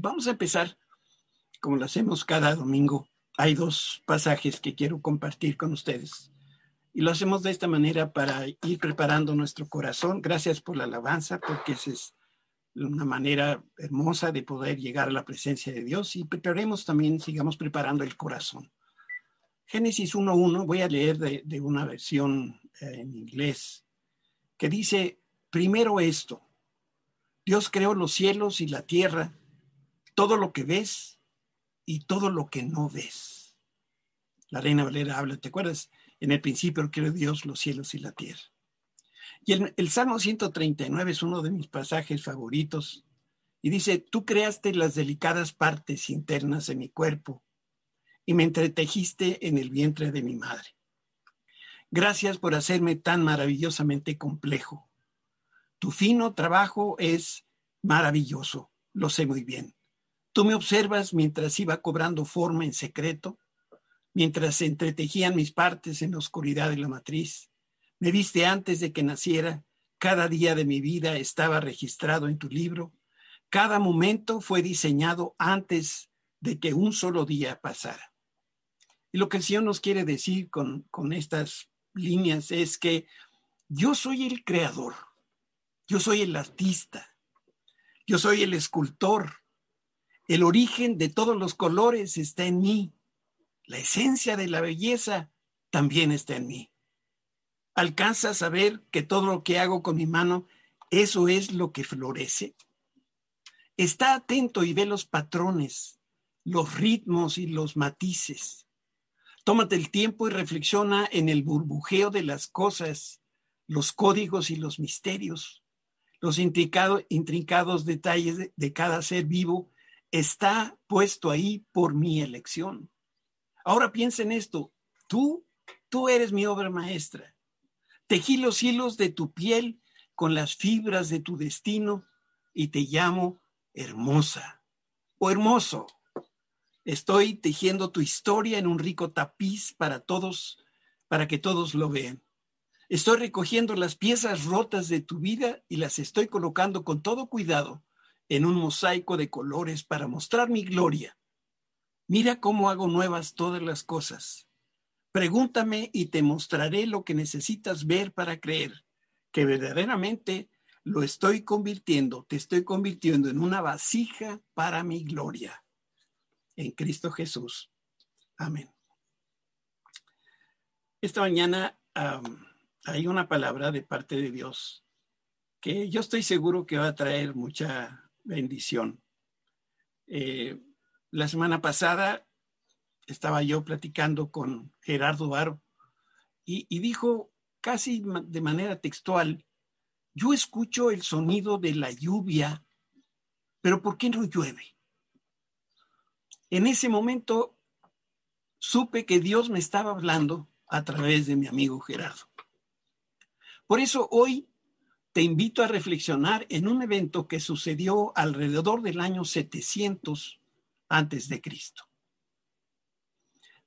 Vamos a empezar, como lo hacemos cada domingo. Hay dos pasajes que quiero compartir con ustedes. Y lo hacemos de esta manera para ir preparando nuestro corazón. Gracias por la alabanza, porque esa es una manera hermosa de poder llegar a la presencia de Dios. Y preparemos también, sigamos preparando el corazón. Génesis 1.1, voy a leer de, una versión eh, en inglés, que dice, primero esto, Dios creó los cielos y la tierra todo lo que ves y todo lo que no ves. La Reina Valera habla, ¿te acuerdas? En el principio creó Dios los cielos y la tierra. Y el, el, Salmo 139 es uno de mis pasajes favoritos. Y dice, tú creaste las delicadas partes internas de mi cuerpo y me entretejiste en el vientre de mi madre. Gracias por hacerme tan maravillosamente complejo. Tu fino trabajo es maravilloso, lo sé muy bien. Tú me observas mientras iba cobrando forma en secreto, mientras se entretejían mis partes en la oscuridad de la matriz. Me viste antes de que naciera, cada día de mi vida estaba registrado en tu libro, cada momento fue diseñado antes de que un solo día pasara. Y lo que el Señor nos quiere decir con, con estas líneas es que yo soy el creador, yo soy el artista, yo soy el escultor, el origen de todos los colores está en mí. La esencia de la belleza también está en mí. ¿Alcanza a saber que todo lo que hago con mi mano, eso es lo que florece? Está atento y ve los patrones, los ritmos y los matices. Tómate el tiempo y reflexiona en el burbujeo de las cosas, los códigos y los misterios, los intrincados detalles de, de cada ser vivo está puesto ahí por mi elección. Ahora piensa en esto, tú, tú eres mi obra maestra. Tejí los hilos de tu piel con las fibras de tu destino y te llamo hermosa o hermoso. Estoy tejiendo tu historia en un rico tapiz para todos, para que todos lo vean. Estoy recogiendo las piezas rotas de tu vida y las estoy colocando con todo cuidado en un mosaico de colores para mostrar mi gloria. Mira cómo hago nuevas todas las cosas. Pregúntame y te mostraré lo que necesitas ver para creer que verdaderamente lo estoy convirtiendo, te estoy convirtiendo en una vasija para mi gloria. En Cristo Jesús. Amén. Esta mañana hay una palabra de parte de Dios que yo estoy seguro que va a traer mucha bendición. Eh, la semana pasada estaba yo platicando con Gerardo Varo y, y dijo casi de manera textual, yo escucho el sonido de la lluvia, pero ¿por qué no llueve? En ese momento supe que Dios me estaba hablando a través de mi amigo Gerardo. Por eso hoy te invito a reflexionar en un evento que sucedió alrededor del año 700 antes de Cristo.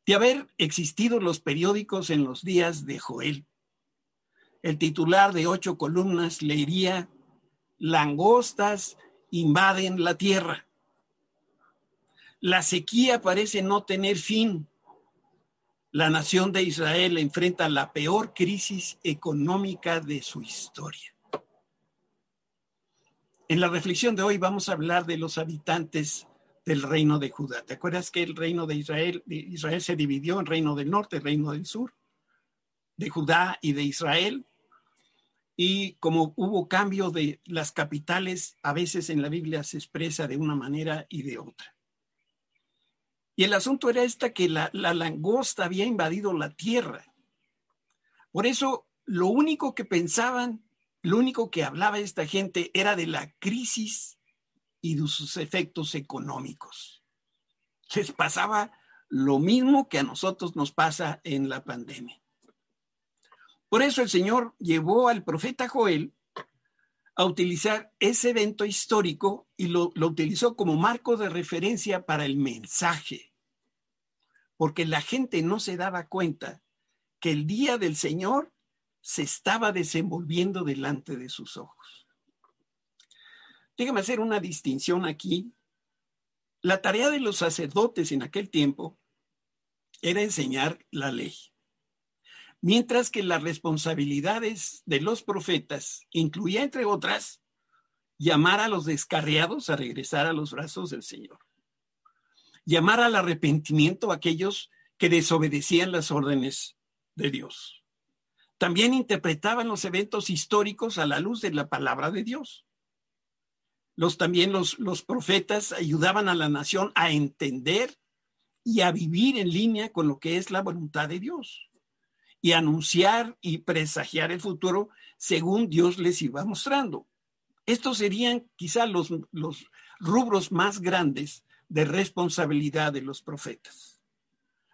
De haber existido los periódicos en los días de Joel, el titular de ocho columnas leería, langostas invaden la tierra. La sequía parece no tener fin. La nación de Israel enfrenta la peor crisis económica de su historia. En la reflexión de hoy vamos a hablar de los habitantes del reino de Judá. ¿Te acuerdas que el reino de Israel, Israel se dividió en reino del norte, reino del sur, de Judá y de Israel? Y como hubo cambio de las capitales, a veces en la Biblia se expresa de una manera y de otra. Y el asunto era esta que la langosta había invadido la tierra. Por eso lo único que pensaban lo único que hablaba esta gente era de la crisis y de sus efectos económicos. Les pasaba lo mismo que a nosotros nos pasa en la pandemia. Por eso el Señor llevó al profeta Joel a utilizar ese evento histórico y lo, lo, utilizó como marco de referencia para el mensaje, porque la gente no se daba cuenta que el día del Señor se estaba desenvolviendo delante de sus ojos. Déjame hacer una distinción aquí La tarea de los sacerdotes en aquel tiempo era enseñar la ley, mientras que las responsabilidades de los profetas incluía, entre otras, llamar a los descarriados a regresar a los brazos del Señor, llamar al arrepentimiento a aquellos que desobedecían las órdenes de Dios. También interpretaban los eventos históricos a la luz de la palabra de Dios los, también los, los profetas ayudaban a la nación a entender y a vivir en línea con lo que es la voluntad de Dios y anunciar y presagiar el futuro según Dios les iba mostrando. Estos serían quizá los, los rubros más grandes de responsabilidad de los profetas.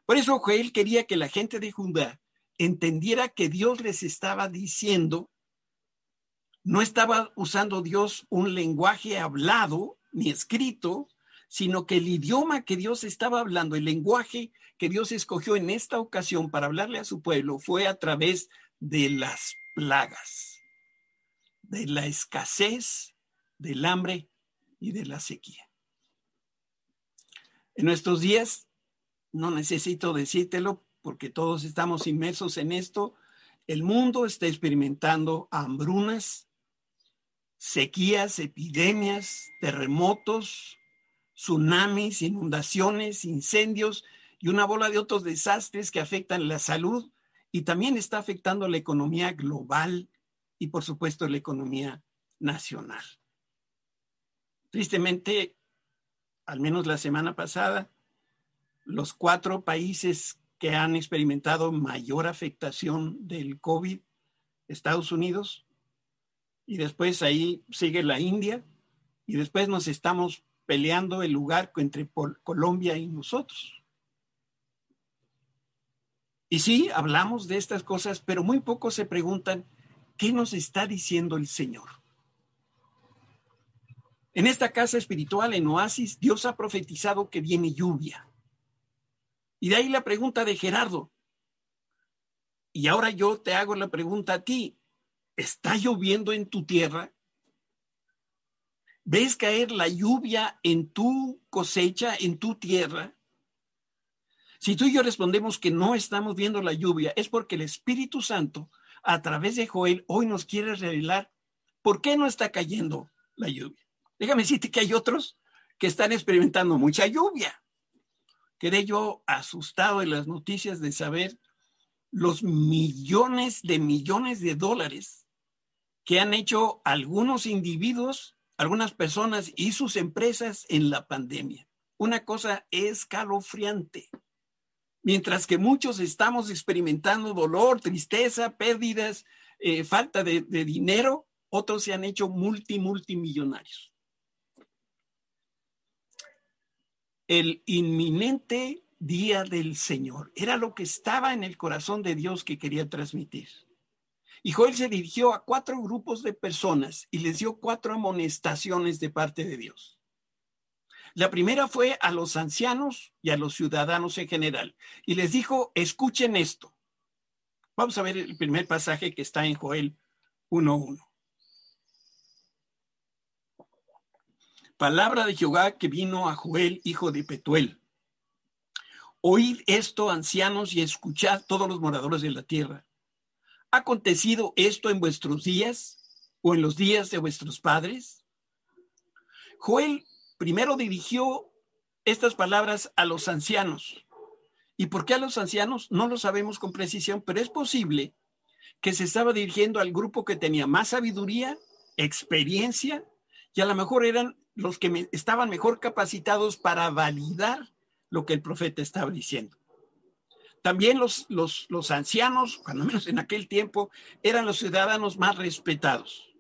Por eso Joel quería que la gente de Judá entendiera que Dios les estaba diciendo no estaba usando Dios un lenguaje hablado ni escrito, sino que el idioma que Dios estaba hablando, el lenguaje que Dios escogió en esta ocasión para hablarle a su pueblo fue a través de las plagas, de la escasez, del hambre y de la sequía. En nuestros días, no necesito decírtelo porque todos estamos inmersos en esto, el mundo está experimentando hambrunas, sequías, epidemias, terremotos, tsunamis, inundaciones, incendios y una bola de otros desastres que afectan la salud y también está afectando la economía global y por supuesto la economía nacional. Tristemente, al menos la semana pasada, los cuatro países que han experimentado mayor afectación del COVID, Estados Unidos, y después ahí sigue la India y después nos estamos peleando el lugar entre Colombia y nosotros. Y sí, hablamos de estas cosas, pero muy pocos se preguntan, ¿qué nos está diciendo el Señor? En esta casa espiritual, en Oasis, Dios ha profetizado que viene lluvia. Y de ahí la pregunta de Gerardo. Y ahora yo te hago la pregunta a ti. ¿Está lloviendo en tu tierra? ¿Ves caer la lluvia en tu cosecha, en tu tierra? Si tú y yo respondemos que no estamos viendo la lluvia, es porque el Espíritu Santo, a través de Joel, hoy nos quiere revelar por qué no está cayendo la lluvia. Déjame decirte que hay otros que están experimentando mucha lluvia. Quedé yo asustado en las noticias de saber los millones de millones de dólares que han hecho algunos individuos, algunas personas y sus empresas en la pandemia. Una cosa escalofriante. Mientras que muchos estamos experimentando dolor, tristeza, pérdidas, eh, falta de, de dinero, otros se han hecho multi, multimillonarios. El inminente día del Señor era lo que estaba en el corazón de Dios que quería transmitir. Y Joel se dirigió a cuatro grupos de personas y les dio cuatro amonestaciones de parte de Dios. La primera fue a los ancianos y a los ciudadanos en general. Y les dijo, escuchen esto. Vamos a ver el primer pasaje que está en Joel 1.1. Palabra de Jehová que vino a Joel, hijo de Petuel. Oíd esto, ancianos, y escuchad todos los moradores de la tierra. ¿Ha acontecido esto en vuestros días o en los días de vuestros padres? Joel primero dirigió estas palabras a los ancianos. ¿Y por qué a los ancianos? No lo sabemos con precisión, pero es posible que se estaba dirigiendo al grupo que tenía más sabiduría, experiencia, y a lo mejor eran los que estaban mejor capacitados para validar lo que el profeta estaba diciendo. También los, los, los ancianos, cuando menos en aquel tiempo, eran los ciudadanos más respetados.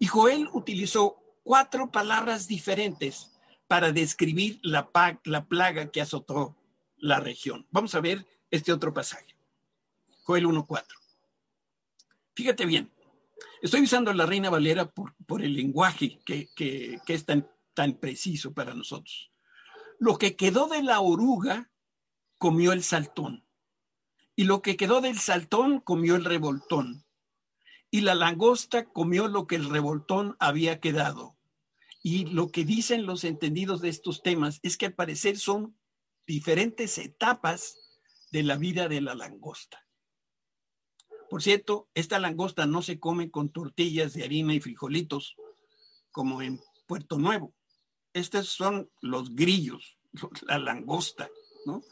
Y Joel utilizó cuatro palabras diferentes para describir la, la plaga que azotó la región. Vamos a ver este otro pasaje. Joel 1.4. Fíjate bien, estoy usando la Reina Valera por, por el lenguaje que, que, que es tan, tan preciso para nosotros. Lo que quedó de la oruga comió el saltón. Y lo que quedó del saltón comió el revoltón. Y la langosta comió lo que el revoltón había quedado. Y lo que dicen los entendidos de estos temas es que al parecer son diferentes etapas de la vida de la langosta. Por cierto, esta langosta no se come con tortillas de harina y frijolitos como en Puerto Nuevo. Estos son los grillos, la langosta, ¿no?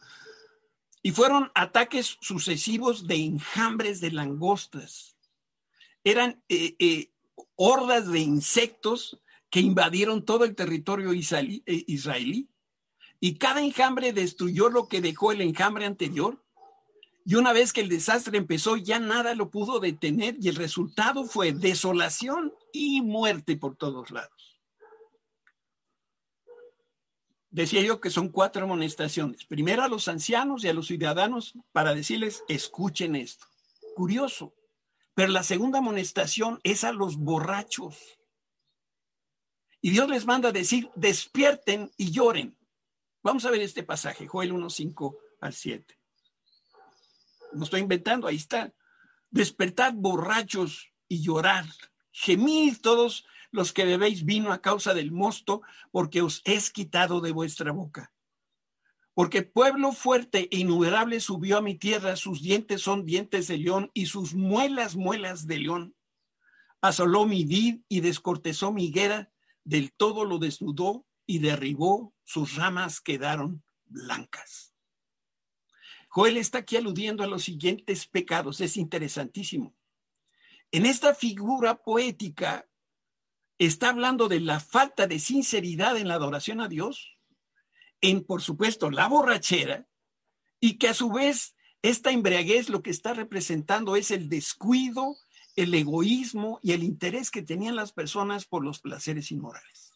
Y fueron ataques sucesivos de enjambres de langostas. Eran eh, eh, hordas de insectos que invadieron todo el territorio eh, israelí. Y cada enjambre destruyó lo que dejó el enjambre anterior y una vez que el desastre empezó, ya nada lo pudo detener y el resultado fue desolación y muerte por todos lados. Decía yo que son cuatro amonestaciones. Primero a los ancianos y a los ciudadanos para decirles, escuchen esto. Curioso. Pero la segunda amonestación es a los borrachos. Y Dios les manda a decir, despierten y lloren. Vamos a ver este pasaje, Joel 1, 5 al 7 no estoy inventando, ahí está. Despertad borrachos y llorar. Gemid todos los que bebéis vino a causa del mosto, porque os es quitado de vuestra boca. Porque pueblo fuerte e innumerable subió a mi tierra, sus dientes son dientes de león y sus muelas muelas de león. Asoló mi vid y descortezó mi higuera, del todo lo desnudó y derribó, sus ramas quedaron blancas. Joel está aquí aludiendo a los siguientes pecados, es interesantísimo. En esta figura poética está hablando de la falta de sinceridad en la adoración a Dios, en, por supuesto, la borrachera, y que a su vez esta embriaguez lo que está representando es el descuido, el egoísmo y el interés que tenían las personas por los placeres inmorales.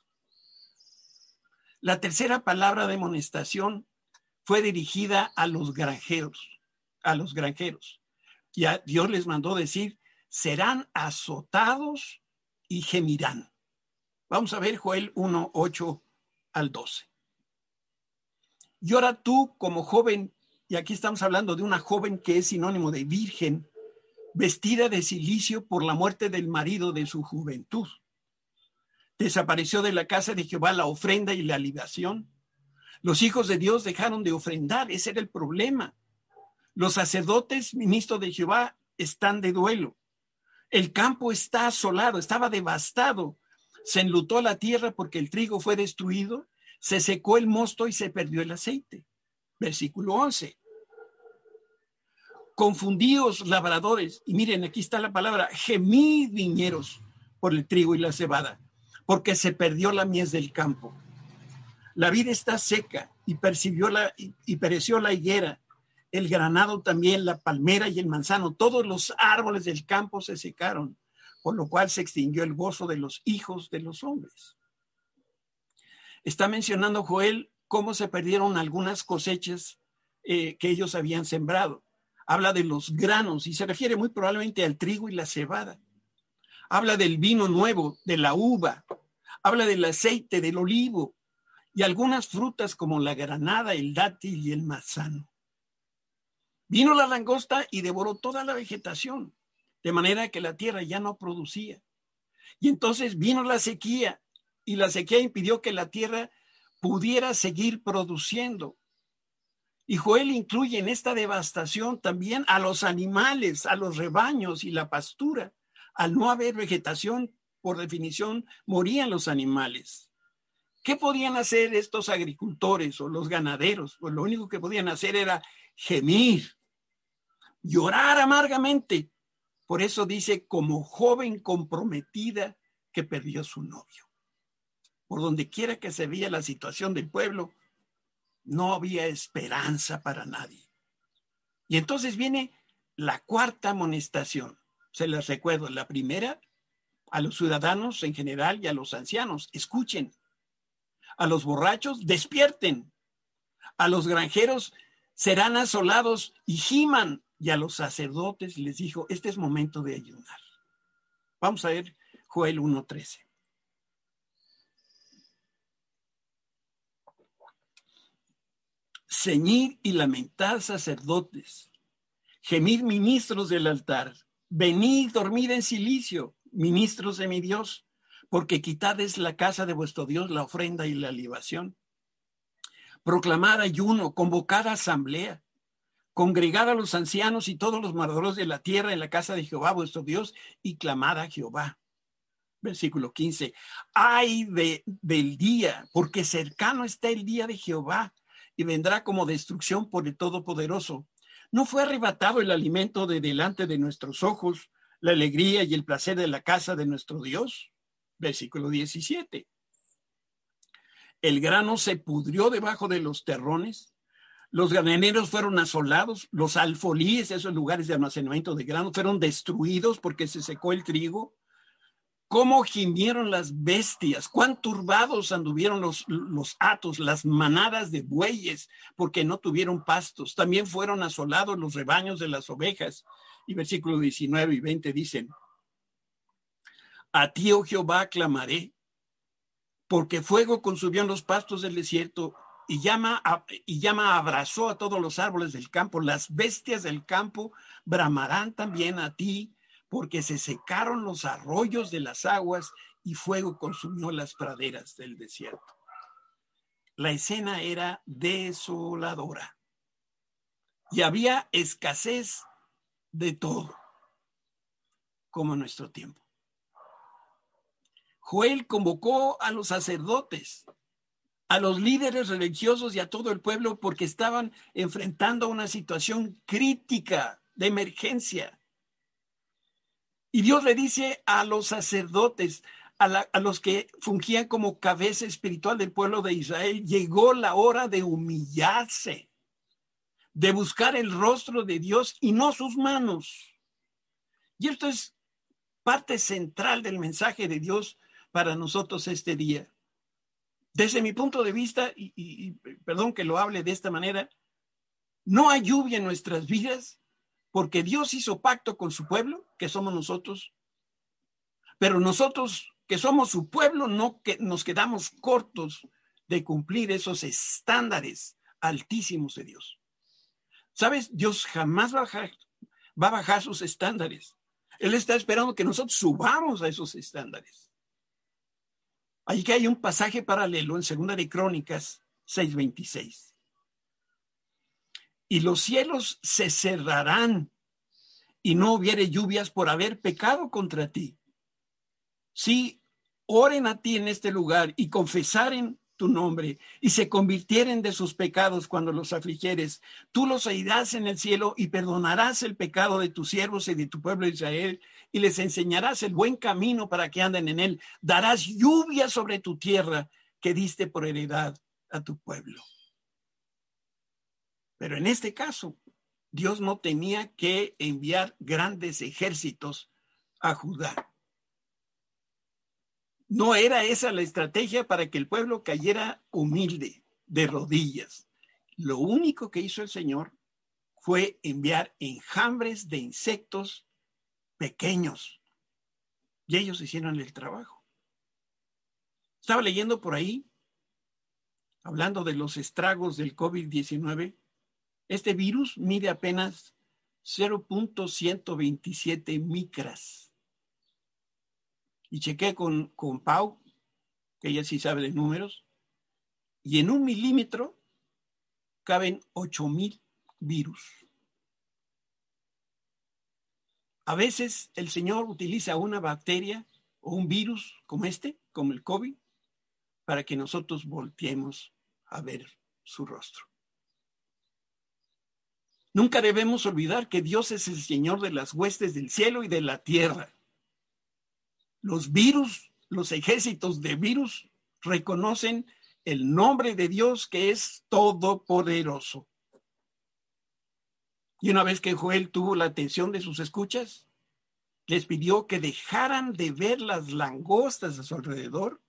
La tercera palabra de amonestación fue dirigida a los granjeros, a los granjeros. Y a Dios les mandó decir, serán azotados y gemirán. Vamos a ver Joel 1, 8 al 12. Llora tú como joven, y aquí estamos hablando de una joven que es sinónimo de virgen, vestida de silicio por la muerte del marido de su juventud. Desapareció de la casa de Jehová la ofrenda y la libación los hijos de Dios dejaron de ofrendar, ese era el problema. Los sacerdotes, ministros de Jehová, están de duelo. El campo está asolado, estaba devastado. Se enlutó la tierra porque el trigo fue destruido, se secó el mosto y se perdió el aceite. Versículo 11. Confundíos labradores, y miren, aquí está la palabra, gemid viñeros por el trigo y la cebada, porque se perdió la mies del campo. La vida está seca y, percibió la, y, pereció la higuera, el granado también, la palmera y el manzano, todos los árboles del campo se secaron, por lo cual se extinguió el gozo de los hijos de los hombres. Está mencionando Joel cómo se perdieron algunas cosechas eh, que ellos habían sembrado. Habla de los granos y se refiere muy probablemente al trigo y la cebada. Habla del vino nuevo, de la uva. Habla del aceite, del olivo, y algunas frutas como la granada, el dátil y el manzano. Vino la langosta y devoró toda la vegetación, de manera que la tierra ya no producía. Y entonces vino la sequía y la sequía impidió que la tierra pudiera seguir produciendo. Y Joel incluye en esta devastación también a los animales, a los rebaños y la pastura. Al no haber vegetación, por definición, morían los animales. ¿Qué podían hacer estos agricultores o los ganaderos? Pues lo único que podían hacer era gemir, llorar amargamente. Por eso dice, como joven comprometida que perdió su novio. Por donde quiera que se veía la situación del pueblo, no había esperanza para nadie. Y entonces viene la cuarta amonestación. Se les recuerdo, la primera a los ciudadanos en general y a los ancianos. Escuchen, a los borrachos, despierten. A los granjeros serán asolados y giman. Y a los sacerdotes les dijo, este es momento de ayunar. Vamos a ver Joel 1.13. Ceñid y lamentad sacerdotes, gemid ministros del altar, venid, dormid en silicio, ministros de mi Dios porque quitad es la casa de vuestro Dios la ofrenda y la libación. Proclamad ayuno, convocad asamblea, congregad a los ancianos y todos los moradores de la tierra en la casa de Jehová vuestro Dios y clamad a Jehová. Versículo 15. Ay de, del día, porque cercano está el día de Jehová y vendrá como destrucción por el Todopoderoso. ¿No fue arrebatado el alimento de delante de nuestros ojos, la alegría y el placer de la casa de nuestro Dios? Versículo 17. El grano se pudrió debajo de los terrones, los graneros fueron asolados, los alfolíes, esos lugares de almacenamiento de grano, fueron destruidos porque se secó el trigo. ¿Cómo gimieron las bestias? ¿Cuán turbados anduvieron los, los atos, las manadas de bueyes, porque no tuvieron pastos? También fueron asolados los rebaños de las ovejas. Y versículo 19 y 20 dicen, a ti, oh Jehová, clamaré, porque fuego consumió los pastos del desierto y llama, y llama, abrazó a todos los árboles del campo. Las bestias del campo bramarán también a ti, porque se secaron los arroyos de las aguas y fuego consumió las praderas del desierto. La escena era desoladora y había escasez de todo, como en nuestro tiempo. Joel convocó a los sacerdotes, a los líderes religiosos y a todo el pueblo porque estaban enfrentando una situación crítica de emergencia. Y Dios le dice a los sacerdotes, a, los que fungían como cabeza espiritual del pueblo de Israel, llegó la hora de humillarse, de buscar el rostro de Dios y no sus manos. Y esto es parte central del mensaje de Dios para nosotros este día. Desde mi punto de vista, y, perdón que lo hable de esta manera, no hay lluvia en nuestras vidas porque Dios hizo pacto con su pueblo, que somos nosotros, pero nosotros que somos su pueblo no que nos quedamos cortos de cumplir esos estándares altísimos de Dios. ¿Sabes? Dios jamás va a bajar, va a bajar sus estándares. Él está esperando que nosotros subamos a esos estándares. Ahí que hay un pasaje paralelo en Segunda de Crónicas 6:26. Y los cielos se cerrarán y no hubiere lluvias por haber pecado contra ti. Si oren a ti en este lugar y confesaren tu nombre y se convirtieren de sus pecados cuando los afligieres, tú los oirás en el cielo y perdonarás el pecado de tus siervos y de tu pueblo Israel y les enseñarás el buen camino para que anden en él. Darás lluvia sobre tu tierra que diste por heredad a tu pueblo. Pero en este caso, Dios no tenía que enviar grandes ejércitos a Judá. No era esa la estrategia para que el pueblo cayera humilde, de rodillas. Lo único que hizo el Señor fue enviar enjambres de insectos pequeños. Y ellos hicieron el trabajo. Estaba leyendo por ahí, hablando de los estragos del COVID-19, este virus mide apenas 0.127 micras y chequé con, con Pau, que ella sí sabe de números, y en un milímetro caben 8000 virus. A veces el Señor utiliza una bacteria o un virus como este, como el COVID, para que nosotros volteemos a ver su rostro. Nunca debemos olvidar que Dios es el Señor de las huestes del cielo y de la tierra. Los virus, los ejércitos de virus reconocen el nombre de Dios que es todopoderoso. Y una vez que Joel tuvo la atención de sus escuchas, les pidió que dejaran de ver las langostas a su alrededor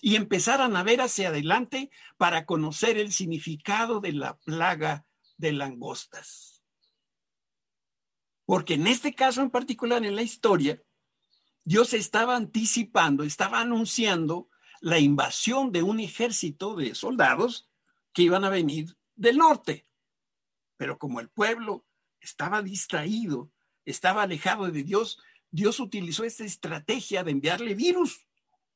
y empezaran a ver hacia adelante para conocer el significado de la plaga de langostas. Porque en este caso en particular en la historia, Dios estaba anticipando, estaba anunciando la invasión de un ejército de soldados que iban a venir del norte. Pero como el pueblo estaba distraído, estaba alejado de Dios, Dios utilizó esta estrategia de enviarle virus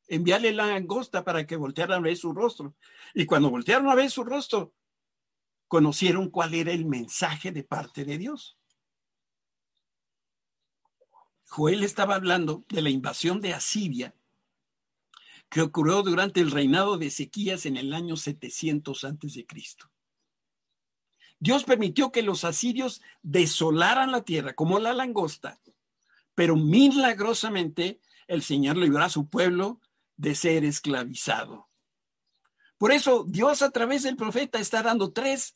enviarle la angosta para que voltearan a ver su rostro. Y cuando voltearon a ver su rostro, conocieron cuál era el mensaje de parte de Dios. Joel estaba hablando de la invasión de Asiria que ocurrió durante el reinado de Ezequías en el año 700 antes de Cristo. Dios permitió que los asirios desolaran la tierra como la langosta, pero milagrosamente el Señor libró a su pueblo de ser esclavizado. Por eso Dios a través del profeta está dando tres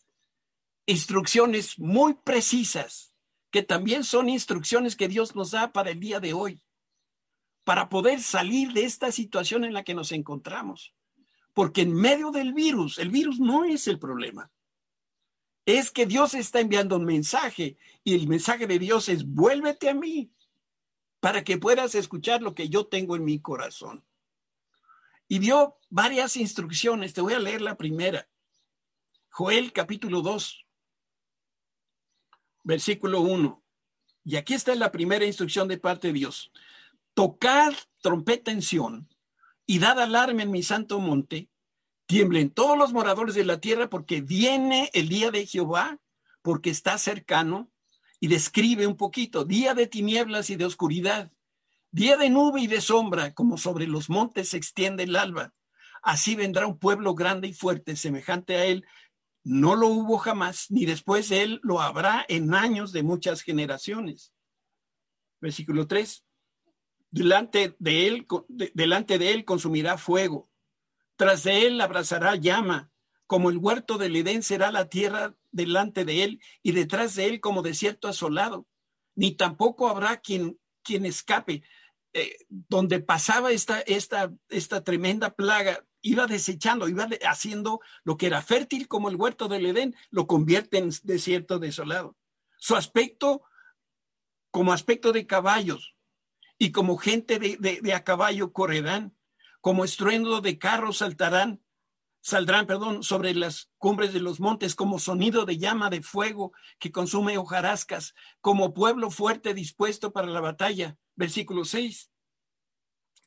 instrucciones muy precisas, que también son instrucciones que Dios nos da para el día de hoy, para poder salir de esta situación en la que nos encontramos. Porque en medio del virus, el virus no es el problema. Es que Dios está enviando un mensaje y el mensaje de Dios es vuélvete a mí para que puedas escuchar lo que yo tengo en mi corazón. Y dio varias instrucciones. Te voy a leer la primera. Joel capítulo 2, versículo 1. Y aquí está la primera instrucción de parte de Dios. Tocad trompeta en Sión y dad alarma en mi santo monte. Tiemblen todos los moradores de la tierra porque viene el día de Jehová, porque está cercano. Y describe un poquito, día de tinieblas y de oscuridad, día de nube y de sombra, como sobre los montes se extiende el alba. Así vendrá un pueblo grande y fuerte, semejante a él. No lo hubo jamás, ni después de él lo habrá en años de muchas generaciones. Versículo 3. Delante de él, delante de él consumirá fuego. Tras de él abrazará llama. Como el huerto del Edén será la tierra delante de él y detrás de él como desierto asolado. Ni tampoco habrá quien, quien escape. Eh, donde pasaba esta, esta, esta tremenda plaga, iba desechando, iba haciendo lo que era fértil como el huerto del Edén, lo convierte en desierto desolado. Su aspecto como aspecto de caballos y como gente de, de a caballo correrán, como estruendo de carros saltarán, saldrán, perdón, sobre las cumbres de los montes como sonido de llama de fuego que consume hojarascas, como pueblo fuerte dispuesto para la batalla. Versículo 6.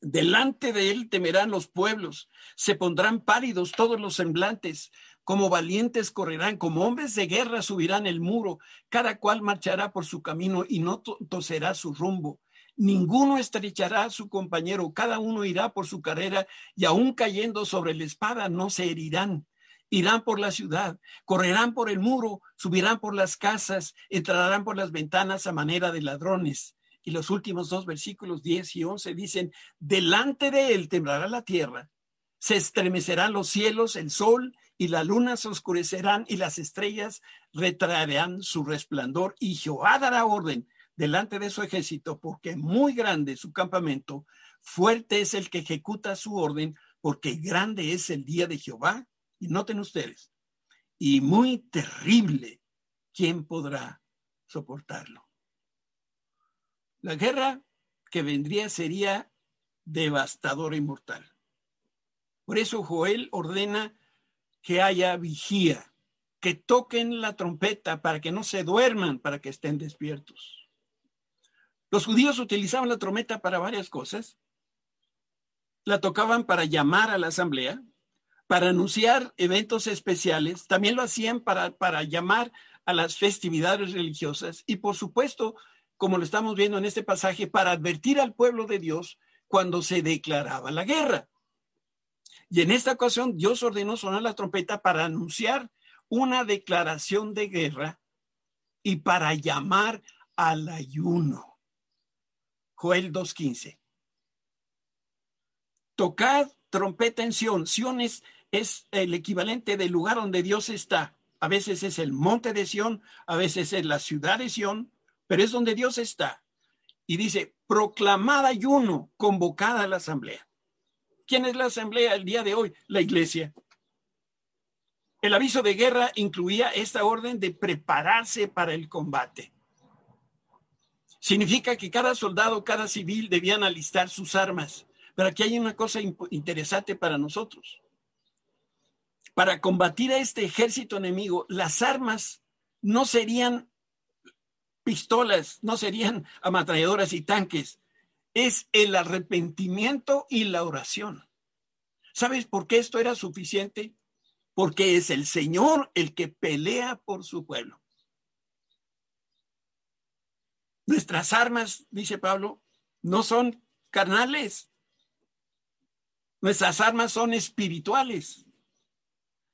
Delante de él temerán los pueblos, se pondrán pálidos todos los semblantes, como valientes correrán, como hombres de guerra subirán el muro, cada cual marchará por su camino y no toserá su rumbo. Ninguno estrechará a su compañero, cada uno irá por su carrera y aún cayendo sobre la espada no se herirán. Irán por la ciudad, correrán por el muro, subirán por las casas, entrarán por las ventanas a manera de ladrones. Y los últimos dos versículos 10 y 11 dicen, delante de él temblará la tierra, se estremecerán los cielos, el sol y la luna se oscurecerán y las estrellas retraerán su resplandor y Jehová dará orden delante de su ejército, porque muy grande su campamento, fuerte es el que ejecuta su orden, porque grande es el día de Jehová. Y noten ustedes, y muy terrible, ¿quién podrá soportarlo? La guerra que vendría sería devastadora y mortal. Por eso Joel ordena que haya vigía, que toquen la trompeta para que no se duerman, para que estén despiertos. Los judíos utilizaban la trompeta para varias cosas. La tocaban para llamar a la asamblea, para anunciar eventos especiales, también lo hacían para, para llamar a las festividades religiosas y por supuesto, como lo estamos viendo en este pasaje, para advertir al pueblo de Dios cuando se declaraba la guerra. Y en esta ocasión Dios ordenó sonar la trompeta para anunciar una declaración de guerra y para llamar al ayuno. Joel 2.15. Tocad trompeta en Sión. Sión es, el equivalente del lugar donde Dios está. A veces es el monte de Sión, a veces es la ciudad de Sión, pero es donde Dios está. Y dice, proclamad ayuno, convocada a la asamblea. ¿Quién es la asamblea el día de hoy? La iglesia. El aviso de guerra incluía esta orden de prepararse para el combate. Significa que cada soldado, cada civil debían alistar sus armas. Pero aquí hay una cosa interesante para nosotros. Para combatir a este ejército enemigo, las armas no serían pistolas, no serían ametralladoras y tanques. es el arrepentimiento y la oración. ¿Sabes por qué esto era suficiente? Porque es el Señor el que pelea por su pueblo. Nuestras armas, dice Pablo, no son carnales. Nuestras armas son espirituales.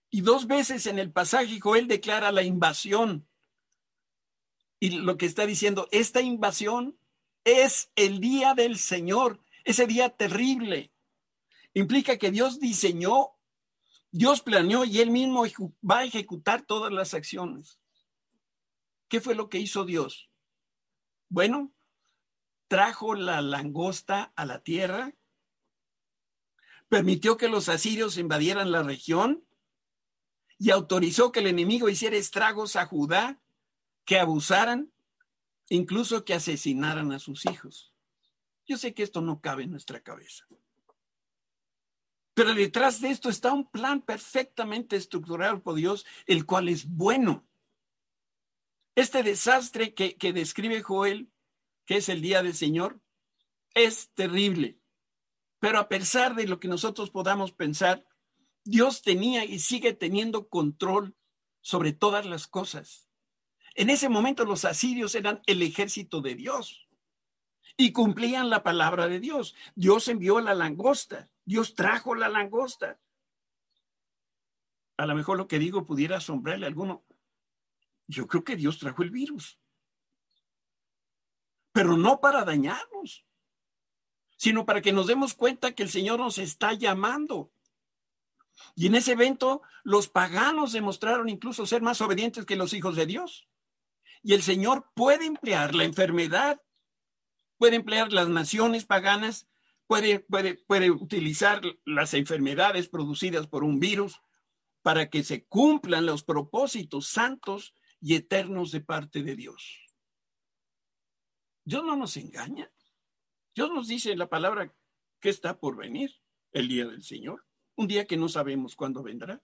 Y dos veces en el pasaje Joel declara la invasión. Y lo que está diciendo, esta invasión es el día del Señor, ese día terrible. Implica que Dios diseñó, Dios planeó y él mismo va a ejecutar todas las acciones. ¿Qué fue lo que hizo Dios? Bueno, trajo la langosta a la tierra, permitió que los asirios invadieran la región y autorizó que el enemigo hiciera estragos a Judá, que abusaran, incluso que asesinaran a sus hijos. Yo sé que esto no cabe en nuestra cabeza. Pero detrás de esto está un plan perfectamente estructurado por Dios, el cual es bueno. Este desastre que, que describe Joel, que es el día del Señor, es terrible. Pero a pesar de lo que nosotros podamos pensar, Dios tenía y sigue teniendo control sobre todas las cosas. En ese momento los asirios eran el ejército de Dios y cumplían la palabra de Dios. Dios envió la langosta, Dios trajo la langosta. A lo mejor lo que digo pudiera asombrarle a alguno. Yo creo que Dios trajo el virus, pero no para dañarnos, sino para que nos demos cuenta que el Señor nos está llamando y en ese evento los paganos demostraron incluso ser más obedientes que los hijos de Dios. Y el Señor puede emplear la enfermedad, puede emplear las naciones paganas, puede, puede, puede utilizar las enfermedades producidas por un virus para que se cumplan los propósitos santos y eternos de parte de Dios. Dios no nos engaña. Dios nos dice en la palabra que está por venir el día del Señor un día que no sabemos cuándo vendrá,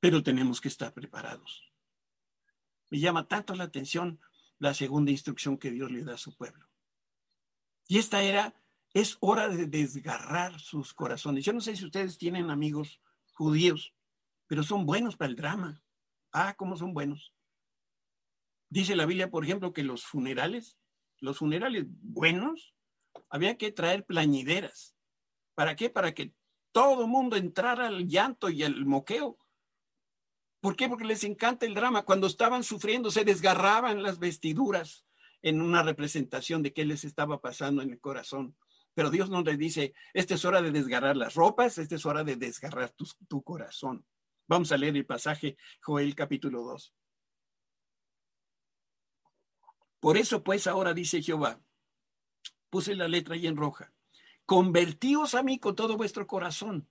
pero tenemos que estar preparados. Me llama tanto la atención la segunda instrucción que Dios le da a su pueblo. Y esta era, es hora de desgarrar sus corazones. Yo no sé si ustedes tienen amigos judíos, pero son buenos para el drama. Ah, cómo son buenos. Dice la Biblia, por ejemplo, que los funerales, los funerales buenos, había que traer plañideras. ¿Para qué? Para que todo mundo entrara al llanto y al moqueo. ¿Por qué? Porque les encanta el drama. Cuando estaban sufriendo, se desgarraban las vestiduras en una representación de qué les estaba pasando en el corazón. Pero Dios no les dice, esta es hora de desgarrar las ropas, esta es hora de desgarrar tu corazón. Vamos a leer el pasaje Joel capítulo 2. Por eso pues ahora dice Jehová, puse la letra ahí en roja, Convertíos a mí con todo vuestro corazón,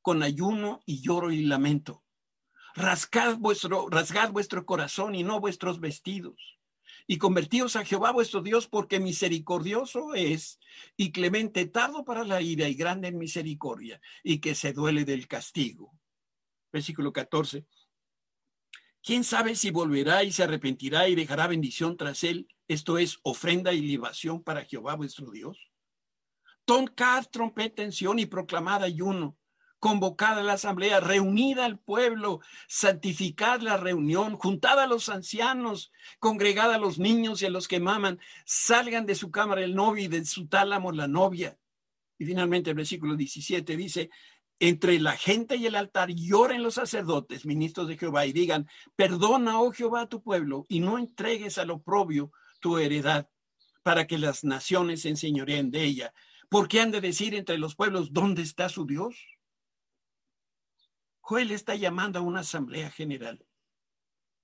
con ayuno y lloro y lamento. Rasgad vuestro, rasgad vuestro corazón y no vuestros vestidos. Y convertíos a Jehová vuestro Dios, porque misericordioso es y clemente tardo para la ira y grande en misericordia, y que se duele del castigo. Versículo 14. ¿Quién sabe si volverá y se arrepentirá y dejará bendición tras él? Esto es ofrenda y libación para Jehová vuestro Dios. Toncad trompeta en y proclamad ayuno. Convocad a la asamblea, reunida al pueblo, santificad la reunión, juntad a los ancianos, congregad a los niños y a los que maman, salgan de su cámara el novio y de su tálamo la novia. Y finalmente el versículo 17 dice, entre la gente y el altar lloren los sacerdotes, ministros de Jehová, y digan, perdona, oh Jehová, tu pueblo, y no entregues al oprobio tu heredad, para que las naciones se enseñoreen de ella ¿Por qué han de decir entre los pueblos dónde está su Dios? Joel está llamando a una asamblea general.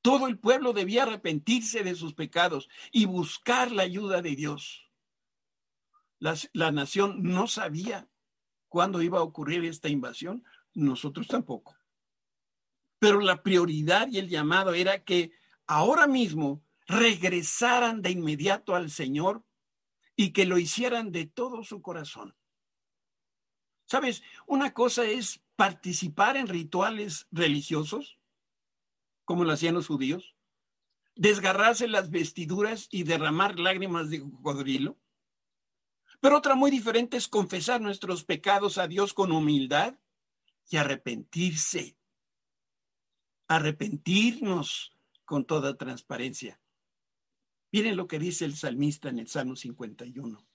Todo el pueblo debía arrepentirse de sus pecados y buscar la ayuda de Dios. La, la nación no sabía cuándo iba a ocurrir esta invasión, nosotros tampoco. Pero la prioridad y el llamado era que ahora mismo regresaran de inmediato al Señor y que lo hicieran de todo su corazón. Sabes, una cosa es participar en rituales religiosos, como lo hacían los judíos, desgarrarse las vestiduras y derramar lágrimas de cocodrilo. Pero otra muy diferente es confesar nuestros pecados a Dios con humildad y arrepentirse. Arrepentirnos con toda transparencia. Miren lo que dice el salmista en el Salmo 51.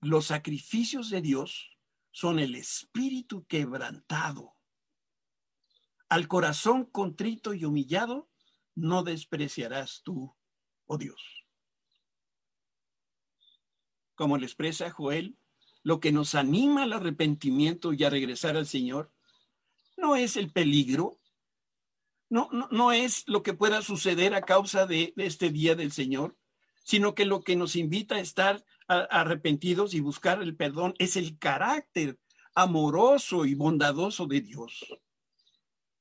Los sacrificios de Dios son el espíritu quebrantado. Al corazón contrito y humillado no despreciarás tú, oh Dios. Como le expresa Joel, lo que nos anima al arrepentimiento y a regresar al Señor no es el peligro, no, no, es lo que pueda suceder a causa de, este día del Señor, sino que lo que nos invita a estar arrepentidos y buscar el perdón es el carácter amoroso y bondadoso de Dios.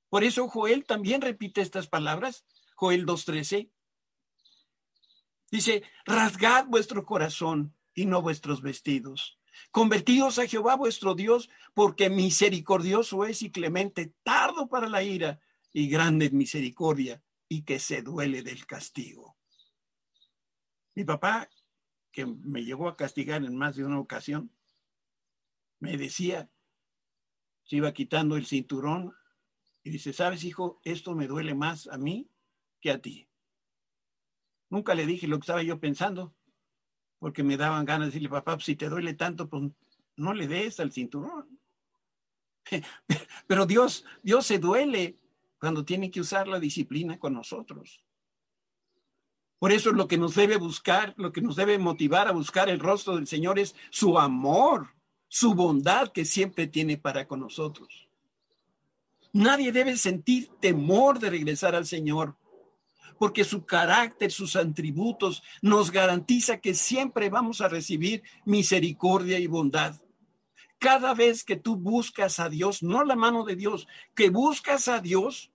Por eso Joel también repite estas palabras, Joel 2.13. Dice, rasgad vuestro corazón y no vuestros vestidos. Convertidos a Jehová vuestro Dios, porque misericordioso es y clemente, tardo para la ira y grande misericordia, y que se duele del castigo. Mi papá, que me llegó a castigar en más de una ocasión, me decía, se iba quitando el cinturón y dice, sabes, hijo, esto me duele más a mí que a ti. Nunca le dije lo que estaba yo pensando, porque me daban ganas de decirle, papá, pues, si te duele tanto, pues no le des al cinturón. Pero Dios, Dios se duele cuando tiene que usar la disciplina con nosotros. Por eso lo que nos debe buscar, lo que nos debe motivar a buscar el rostro del Señor es su amor, su bondad que siempre tiene para con nosotros. Nadie debe sentir temor de regresar al Señor, porque su carácter, sus atributos nos garantiza que siempre vamos a recibir misericordia y bondad. Cada vez que tú buscas a Dios, no la mano de Dios, que buscas a Dios,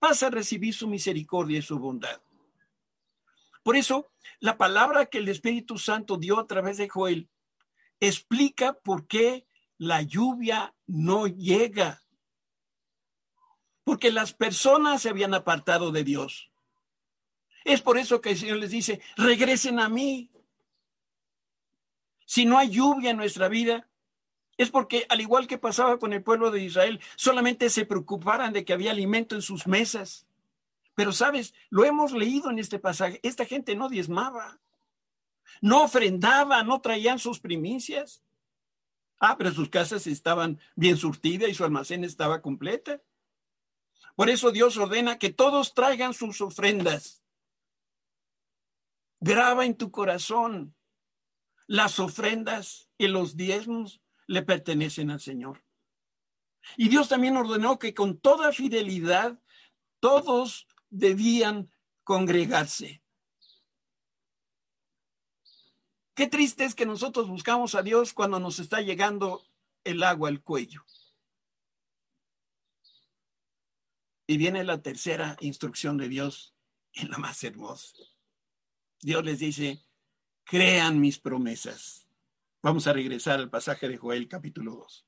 vas a recibir su misericordia y su bondad. Por eso, la palabra que el Espíritu Santo dio a través de Joel explica por qué la lluvia no llega. Porque las personas se habían apartado de Dios. Es por eso que el Señor les dice, regresen a mí. Si no hay lluvia en nuestra vida, es porque, al igual que pasaba con el pueblo de Israel, solamente se preocuparan de que había alimento en sus mesas. Pero, ¿sabes? Lo hemos leído en este pasaje. Esta gente no diezmaba, no ofrendaba, no traían sus primicias. Ah, pero sus casas estaban bien surtidas y su almacén estaba completa. Por eso Dios ordena que todos traigan sus ofrendas. Graba en tu corazón las ofrendas y los diezmos le pertenecen al Señor. Y Dios también ordenó que con toda fidelidad todos debían congregarse. Qué triste es que nosotros buscamos a Dios cuando nos está llegando el agua al cuello. Y viene la tercera instrucción de Dios y la más hermosa. Dios les dice, crean mis promesas. Vamos a regresar al pasaje de Joel capítulo 2.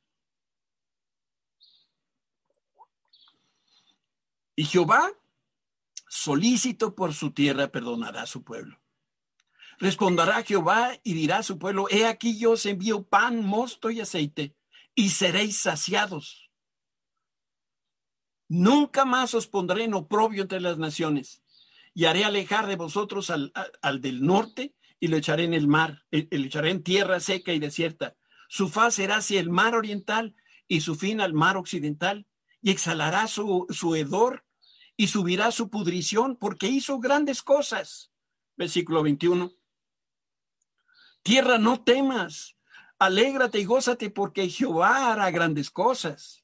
Y Jehová, solícito por su tierra, perdonará a su pueblo. Responderá Jehová y dirá a su pueblo, he aquí yo os envío pan, mosto y aceite, y seréis saciados. Nunca más os pondré en oprobio entre las naciones, y haré alejar de vosotros al, al del norte y lo echaré en el mar, eh, lo echaré en tierra seca y desierta. Su faz será hacia el mar oriental y su fin al mar occidental, y exhalará su, su hedor y subirá su pudrición, porque hizo grandes cosas. Versículo 21. Tierra, no temas, alégrate y gózate, porque Jehová hará grandes cosas.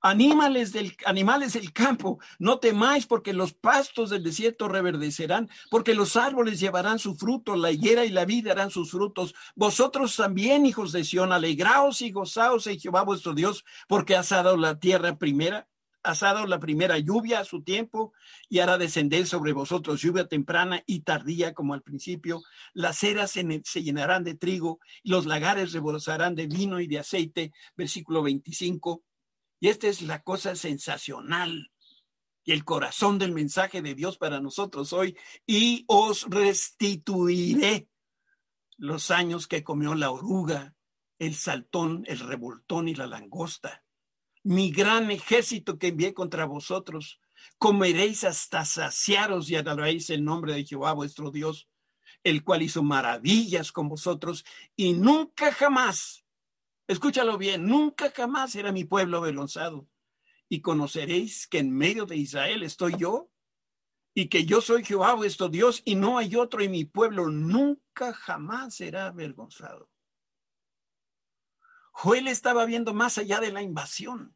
Animales del, animales del campo, no temáis porque los pastos del desierto reverdecerán, porque los árboles llevarán su fruto, la higuera y la vida harán sus frutos. Vosotros también, hijos de Sión, alegraos y gozaos en Jehová vuestro Dios, porque has dado la tierra primera, has dado la primera lluvia a su tiempo y hará descender sobre vosotros lluvia temprana y tardía como al principio. Las eras se, se llenarán de trigo y los lagares rebosarán de vino y de aceite. Versículo 25 y esta es la cosa sensacional y el corazón del mensaje de Dios para nosotros hoy. Y os restituiré los años que comió la oruga, el saltón, el revoltón y la langosta. Mi gran ejército que envié contra vosotros, comeréis hasta saciaros y adoraréis el nombre de Jehová vuestro Dios, el cual hizo maravillas con vosotros y nunca jamás, escúchalo bien, nunca jamás era mi pueblo avergonzado. Y conoceréis que en medio de Israel estoy yo y que yo soy Jehová vuestro Dios y no hay otro y mi pueblo nunca jamás será avergonzado. Joel estaba viendo más allá de la invasión,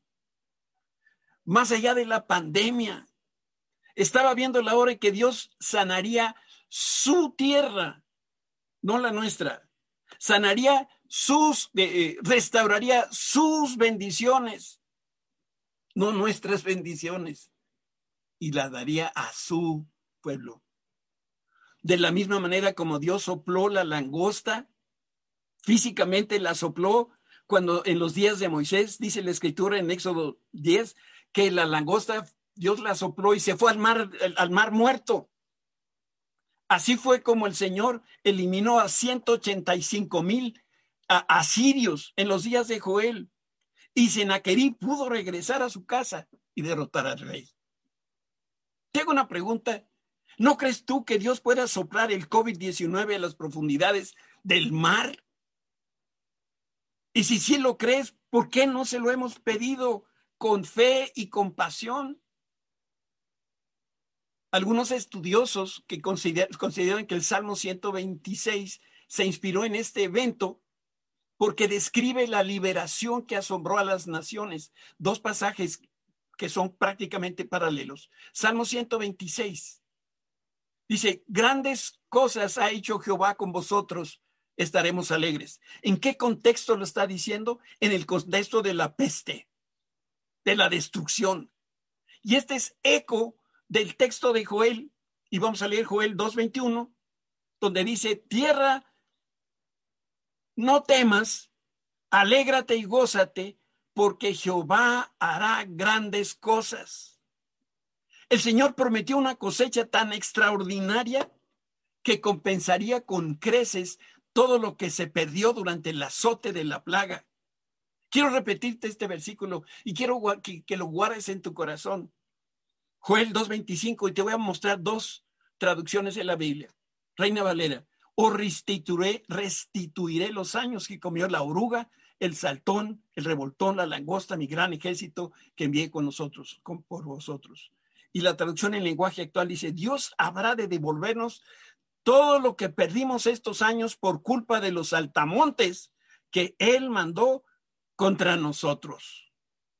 más allá de la pandemia. Estaba viendo la hora en que Dios sanaría su tierra, no la nuestra. Sanaría sus, eh, restauraría sus bendiciones, no nuestras bendiciones, y la daría a su pueblo. De la misma manera como Dios sopló la langosta, físicamente la sopló cuando en los días de Moisés, dice la escritura en Éxodo 10, que la langosta Dios la sopló y se fue al mar, al mar muerto. Así fue como el Señor eliminó a 185 mil asirios en los días de Joel. Y Senaquerí pudo regresar a su casa y derrotar al rey. Tengo una pregunta. ¿No crees tú que Dios pueda soplar el COVID-19 a las profundidades del mar? Y si sí lo crees, ¿por qué no se lo hemos pedido con fe y compasión? Algunos estudiosos que consideran que el Salmo 126 se inspiró en este evento porque describe la liberación que asombró a las naciones. Dos pasajes que son prácticamente paralelos. Salmo 126 dice, grandes cosas ha hecho Jehová con vosotros estaremos alegres. ¿En qué contexto lo está diciendo? En el contexto de la peste, de la destrucción. Y este es eco del texto de Joel, y vamos a leer Joel 2.21, donde dice, tierra, no temas, alégrate y gózate, porque Jehová hará grandes cosas. El Señor prometió una cosecha tan extraordinaria que compensaría con creces todo lo que se perdió durante el azote de la plaga. Quiero repetirte este versículo y quiero que, lo guardes en tu corazón. Joel 2.25 y te voy a mostrar dos traducciones de la Biblia. Reina Valera, o restituiré, restituiré los años que comió la oruga, el saltón, el revoltón, la langosta, mi gran ejército que envié con nosotros, con, por vosotros. Y la traducción en lenguaje actual dice, Dios habrá de devolvernos todo lo que perdimos estos años por culpa de los altamontes que Él mandó contra nosotros.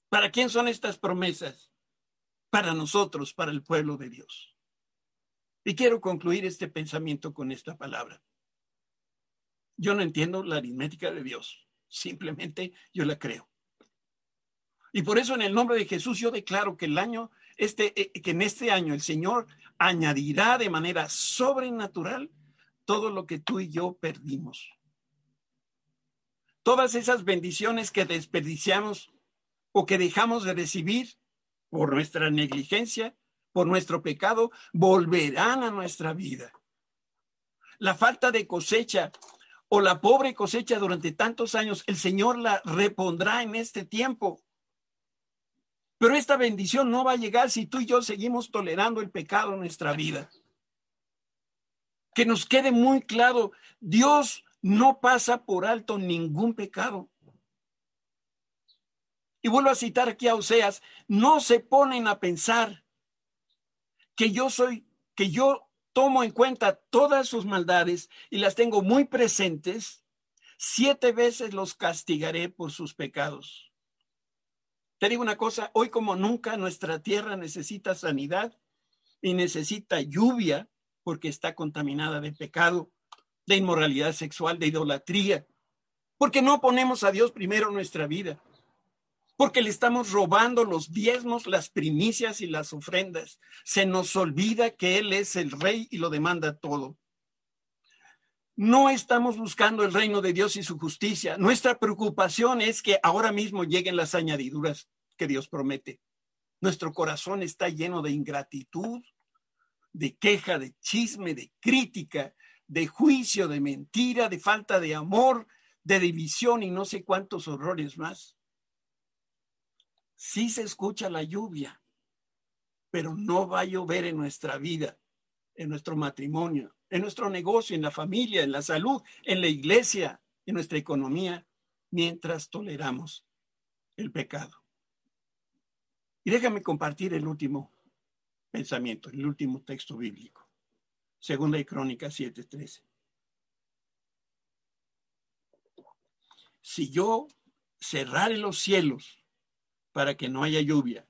¿Para quién son estas promesas? Para nosotros, para el pueblo de Dios. Y quiero concluir este pensamiento con esta palabra. Yo no entiendo la aritmética de Dios, simplemente yo la creo. Y por eso en el nombre de Jesús yo declaro que el año, este, eh, que en este año el Señor añadirá de manera sobrenatural todo lo que tú y yo perdimos. Todas esas bendiciones que desperdiciamos o que dejamos de recibir por nuestra negligencia, por nuestro pecado, volverán a nuestra vida. La falta de cosecha o la pobre cosecha durante tantos años, el Señor la repondrá en este tiempo. Pero esta bendición no va a llegar si tú y yo seguimos tolerando el pecado en nuestra vida. Que nos quede muy claro, Dios no pasa por alto ningún pecado. Y vuelvo a citar aquí a Oseas, no se ponen a pensar que yo soy, que yo tomo en cuenta todas sus maldades y las tengo muy presentes, siete veces los castigaré por sus pecados. Te digo una cosa, hoy como nunca nuestra tierra necesita sanidad y necesita lluvia porque está contaminada de pecado, de inmoralidad sexual, de idolatría, porque no ponemos a Dios primero nuestra vida, porque le estamos robando los diezmos, las primicias y las ofrendas. Se nos olvida que Él es el rey y lo demanda todo. No estamos buscando el reino de Dios y su justicia. Nuestra preocupación es que ahora mismo lleguen las añadiduras que Dios promete. Nuestro corazón está lleno de ingratitud, de queja, de chisme, de crítica, de juicio, de mentira, de falta de amor, de división y no sé cuántos horrores más. Sí se escucha la lluvia, pero no va a llover en nuestra vida, en nuestro matrimonio, en nuestro negocio, en la familia, en la salud, en la iglesia, en nuestra economía, mientras toleramos el pecado. Y déjame compartir el último pensamiento, el último texto bíblico. Segunda de Crónicas 7:13. Si yo cerrare los cielos para que no haya lluvia,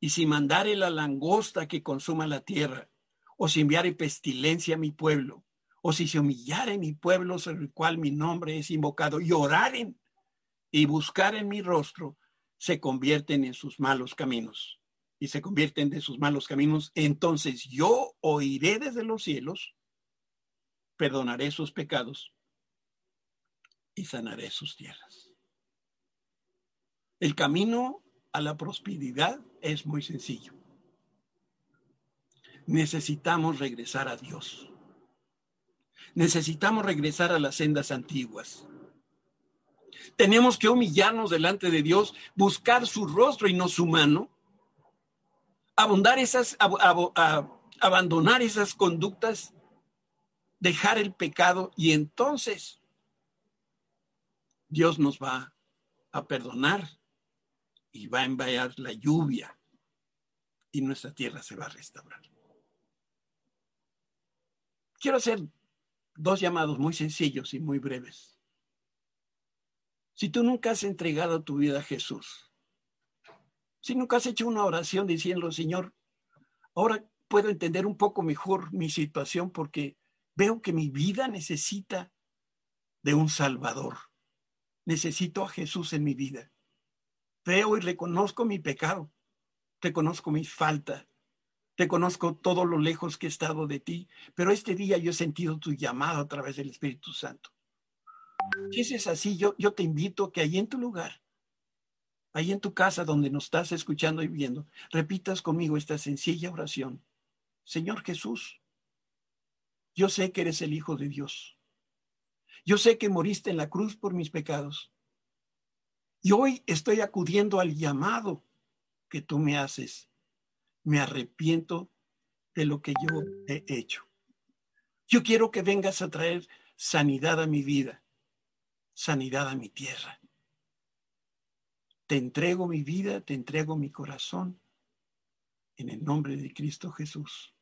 y si mandare la langosta que consuma la tierra, o si enviare pestilencia a mi pueblo, o si se humillare mi pueblo sobre el cual mi nombre es invocado, y oraren y buscaren mi rostro, se convierten en sus malos caminos. Y se convierten de sus malos caminos, entonces yo oiré desde los cielos, perdonaré sus pecados y sanaré sus tierras. El camino a la prosperidad es muy sencillo. Necesitamos regresar a Dios. Necesitamos regresar a las sendas antiguas. Tenemos que humillarnos delante de Dios, buscar su rostro y no su mano, abundar esas, abandonar esas conductas, dejar el pecado y entonces Dios nos va a perdonar y va a enviar la lluvia y nuestra tierra se va a restaurar. Quiero hacer dos llamados muy sencillos y muy breves. Si tú nunca has entregado tu vida a Jesús, si nunca has hecho una oración diciendo, Señor, ahora puedo entender un poco mejor mi situación porque veo que mi vida necesita de un Salvador. Necesito a Jesús en mi vida. Veo y reconozco mi pecado, reconozco mi falta, reconozco todo lo lejos que he estado de ti, pero este día yo he sentido tu llamado a través del Espíritu Santo. Si es así, yo, yo te invito a que ahí en tu lugar, ahí en tu casa donde nos estás escuchando y viendo, repitas conmigo esta sencilla oración. Señor Jesús, yo sé que eres el Hijo de Dios. Yo sé que moriste en la cruz por mis pecados. Y hoy estoy acudiendo al llamado que tú me haces. Me arrepiento de lo que yo he hecho. Yo quiero que vengas a traer sanidad a mi vida, sanidad a mi tierra. Te entrego mi vida, te entrego mi corazón, en el nombre de Cristo Jesús.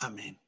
Amén.